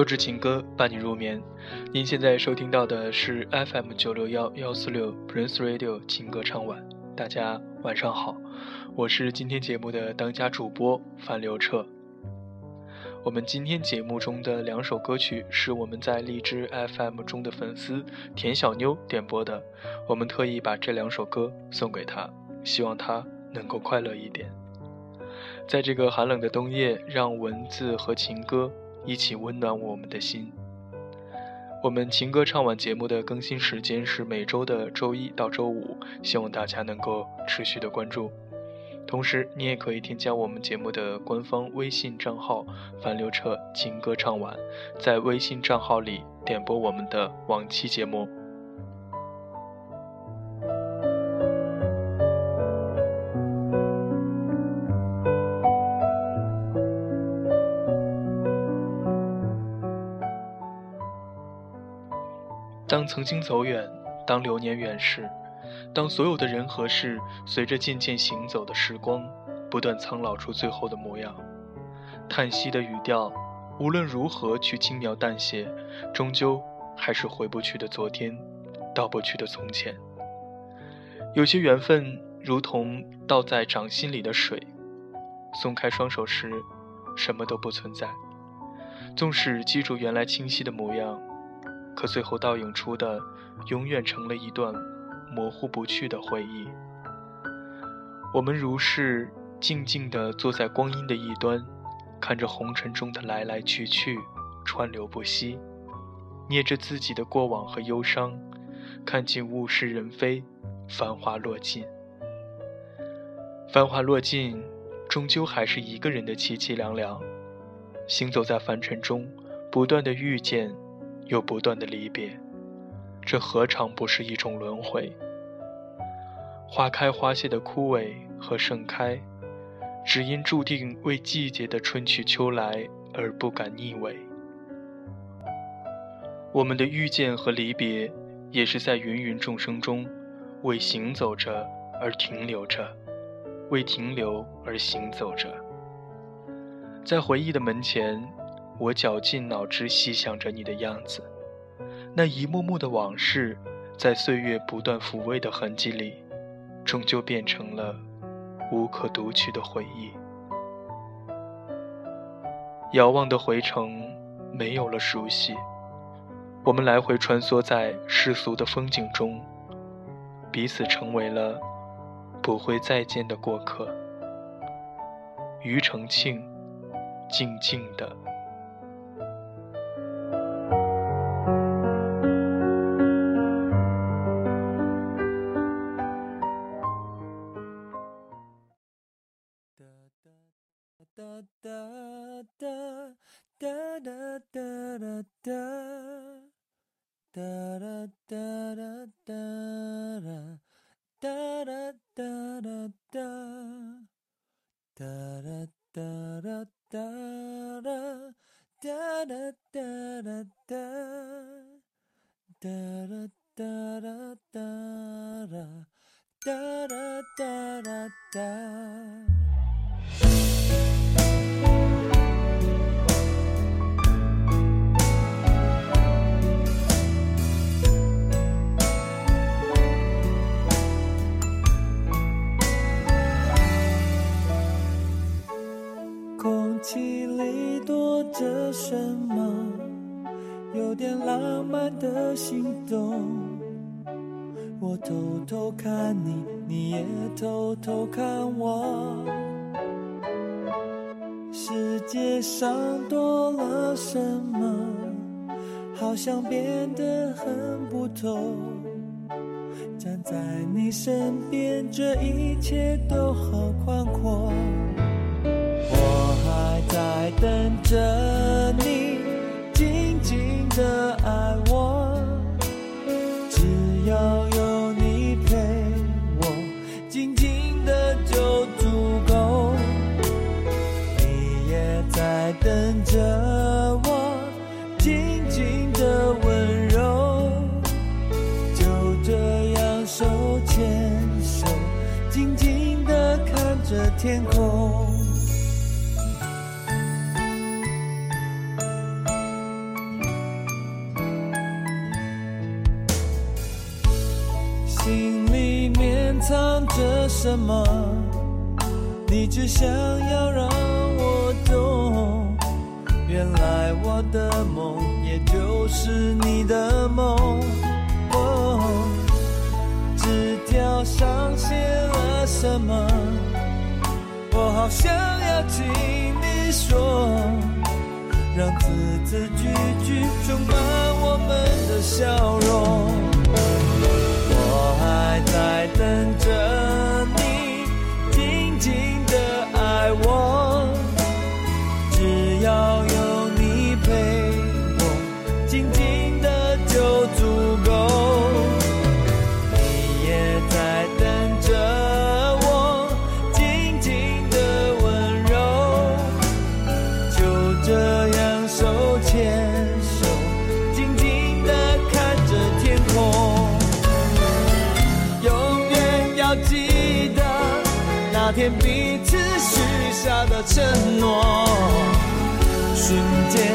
优质情歌伴你入眠。您现在收听到的是 FM 九六幺幺四六 Prince Radio 情歌唱晚。大家晚上好，我是今天节目的当家主播樊刘彻。我们今天节目中的两首歌曲是我们在荔枝 FM 中的粉丝田小妞点播的，我们特意把这两首歌送给她，希望她能够快乐一点。在这个寒冷的冬夜，让文字和情歌。一起温暖我们的心。我们情歌唱晚节目的更新时间是每周的周一到周五，希望大家能够持续的关注。同时，你也可以添加我们节目的官方微信账号“樊刘彻情歌唱晚”，在微信账号里点播我们的往期节目。当曾经走远，当流年远逝，当所有的人和事随着渐渐行走的时光，不断苍老出最后的模样，叹息的语调，无论如何去轻描淡写，终究还是回不去的昨天，到不去的从前。有些缘分如同倒在掌心里的水，松开双手时，什么都不存在。纵使记住原来清晰的模样。可最后倒映出的，永远成了一段模糊不去的回忆。我们如是静静地坐在光阴的一端，看着红尘中的来来去去，川流不息，捏着自己的过往和忧伤，看尽物是人非，繁华落尽。繁华落尽，终究还是一个人的凄凄凉凉。行走在凡尘中，不断的遇见。又不断的离别，这何尝不是一种轮回？花开花谢的枯萎和盛开，只因注定为季节的春去秋来而不敢逆违。我们的遇见和离别，也是在芸芸众生中，为行走着而停留着，为停留而行走着。在回忆的门前。我绞尽脑汁细想着你的样子，那一幕幕的往事，在岁月不断抚慰的痕迹里，终究变成了无可读取的回忆。遥望的回程，没有了熟悉，我们来回穿梭在世俗的风景中，彼此成为了不会再见的过客。庾澄庆，静静的。哒啦哒啦哒啦哒啦哒啦哒空气里躲着什么？有点浪漫的心动。我偷偷看你，你也偷偷看我。世界上多了什么？好像变得很不同。站在你身边，这一切都好宽阔。我还在等着你，的爱我。只要有你陪我，静静的就足够。你也在等着我，静静的温柔。就这样手牵手，静静的看着天空。什么？你只想要让我懂。原来我的梦也就是你的梦。哦，纸条上写了什么？我好想要听你说，让字字句句充满我们的笑容。我还在等着下的承诺，瞬间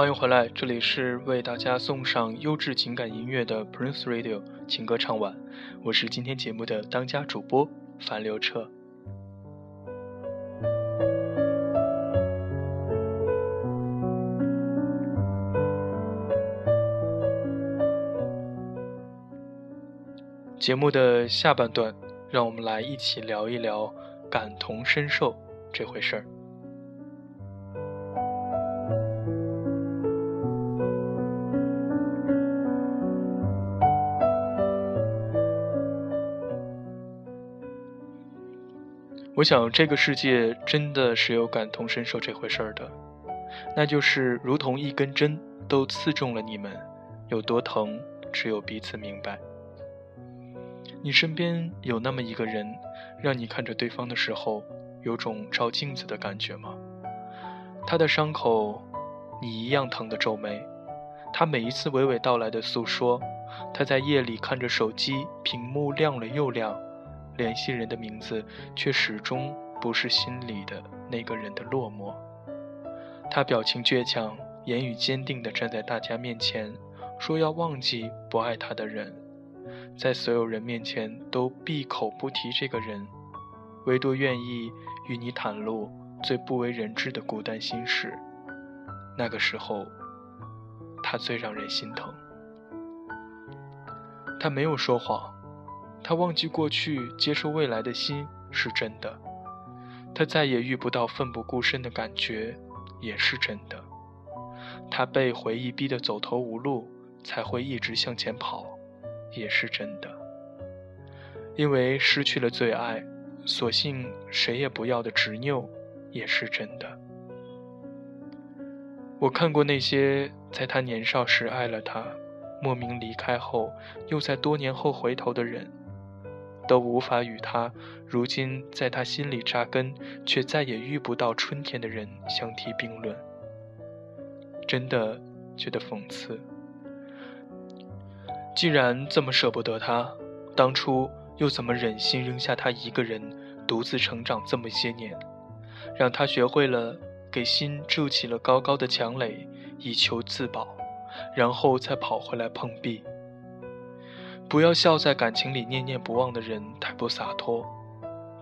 欢迎回来，这里是为大家送上优质情感音乐的 Prince Radio 情歌唱晚，我是今天节目的当家主播樊刘彻。节目的下半段，让我们来一起聊一聊感同身受这回事儿。我想，这个世界真的是有感同身受这回事儿的，那就是如同一根针都刺中了你们，有多疼，只有彼此明白。你身边有那么一个人，让你看着对方的时候，有种照镜子的感觉吗？他的伤口，你一样疼得皱眉。他每一次娓娓道来的诉说，他在夜里看着手机屏幕亮了又亮。联系人的名字，却始终不是心里的那个人的落寞。他表情倔强，言语坚定地站在大家面前，说要忘记不爱他的人，在所有人面前都闭口不提这个人，唯独愿意与你袒露最不为人知的孤单心事。那个时候，他最让人心疼。他没有说谎。他忘记过去，接受未来的心是真的；他再也遇不到奋不顾身的感觉，也是真的。他被回忆逼得走投无路，才会一直向前跑，也是真的。因为失去了最爱，索性谁也不要的执拗，也是真的。我看过那些在他年少时爱了他，莫名离开后，又在多年后回头的人。都无法与他如今在他心里扎根，却再也遇不到春天的人相提并论。真的觉得讽刺。既然这么舍不得他，当初又怎么忍心扔下他一个人独自成长这么些年？让他学会了给心筑起了高高的墙垒，以求自保，然后再跑回来碰壁。不要笑在感情里念念不忘的人太不洒脱。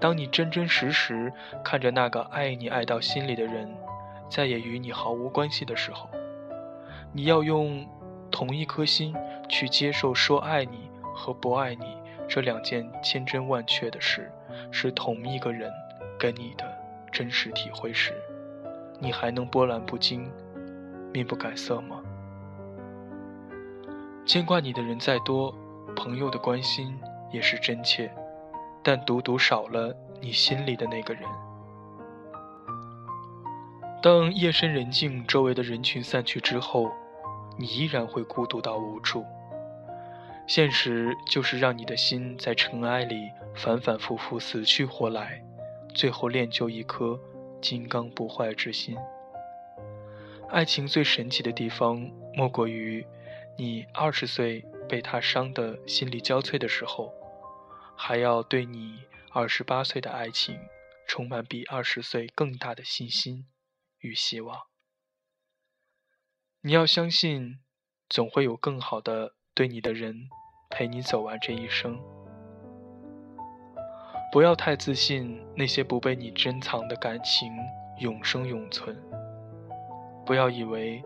当你真真实实看着那个爱你爱到心里的人，再也与你毫无关系的时候，你要用同一颗心去接受说爱你和不爱你这两件千真万确的事，是同一个人跟你的真实体会时，你还能波澜不惊、面不改色吗？牵挂你的人再多，朋友的关心也是真切。但独独少了你心里的那个人。当夜深人静，周围的人群散去之后，你依然会孤独到无助。现实就是让你的心在尘埃里反反复复死去活来，最后练就一颗金刚不坏之心。爱情最神奇的地方，莫过于你二十岁被他伤得心力交瘁的时候。还要对你二十八岁的爱情充满比二十岁更大的信心与希望。你要相信，总会有更好的对你的人陪你走完这一生。不要太自信，那些不被你珍藏的感情永生永存。不要以为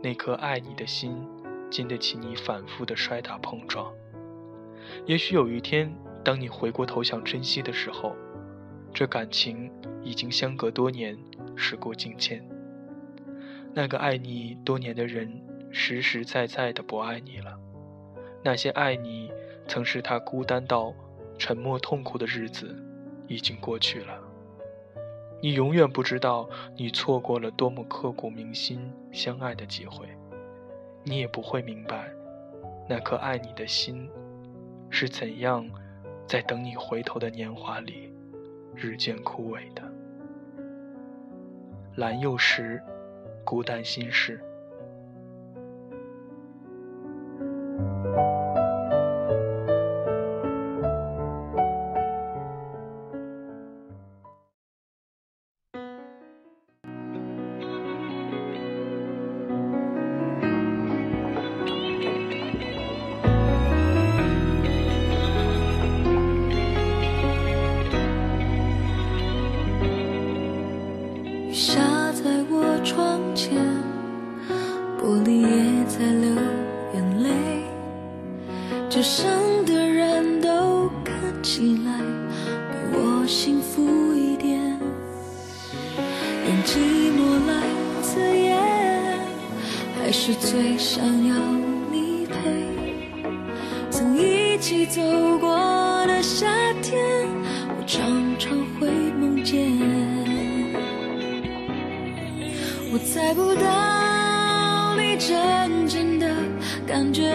那颗爱你的心经得起你反复的摔打碰撞。也许有一天。当你回过头想珍惜的时候，这感情已经相隔多年，时过境迁。那个爱你多年的人，实实在在的不爱你了。那些爱你曾是他孤单到沉默痛苦的日子，已经过去了。你永远不知道你错过了多么刻骨铭心相爱的机会，你也不会明白，那颗爱你的心是怎样。在等你回头的年华里，日渐枯萎的蓝幼时，孤单心事。天，我常常会梦见。我猜不到你真正的感觉，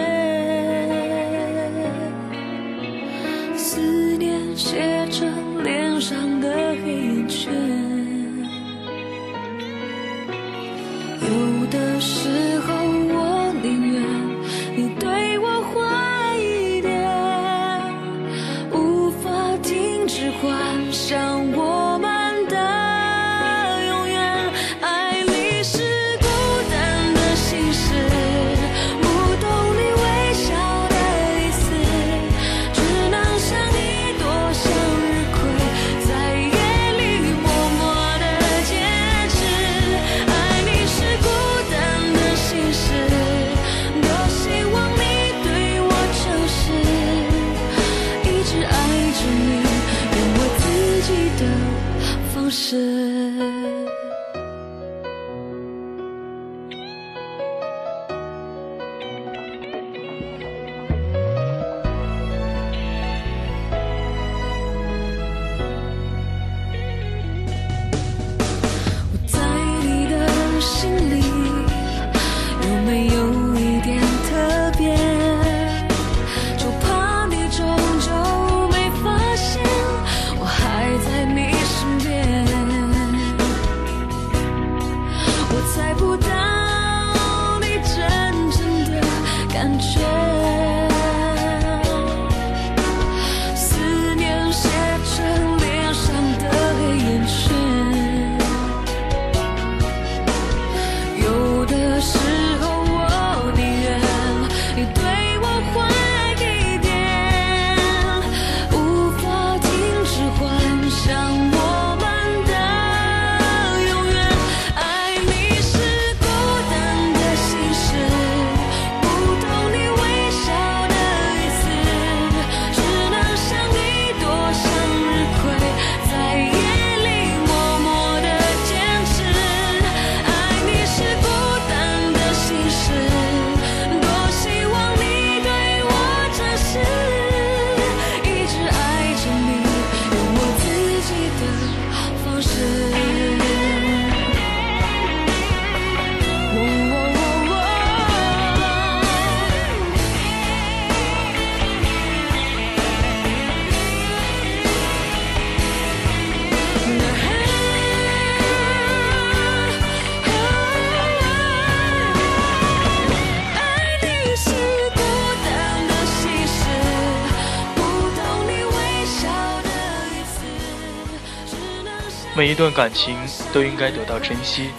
每一段感情都应该得到珍惜，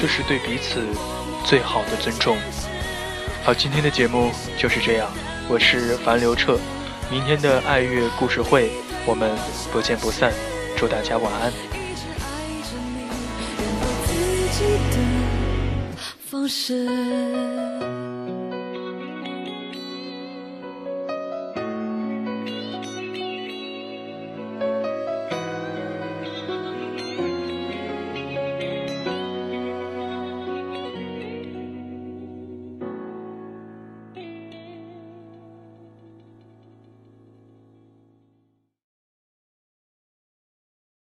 这是对彼此最好的尊重。好，今天的节目就是这样，我是樊刘彻，明天的爱乐故事会我们不见不散，祝大家晚安。方式。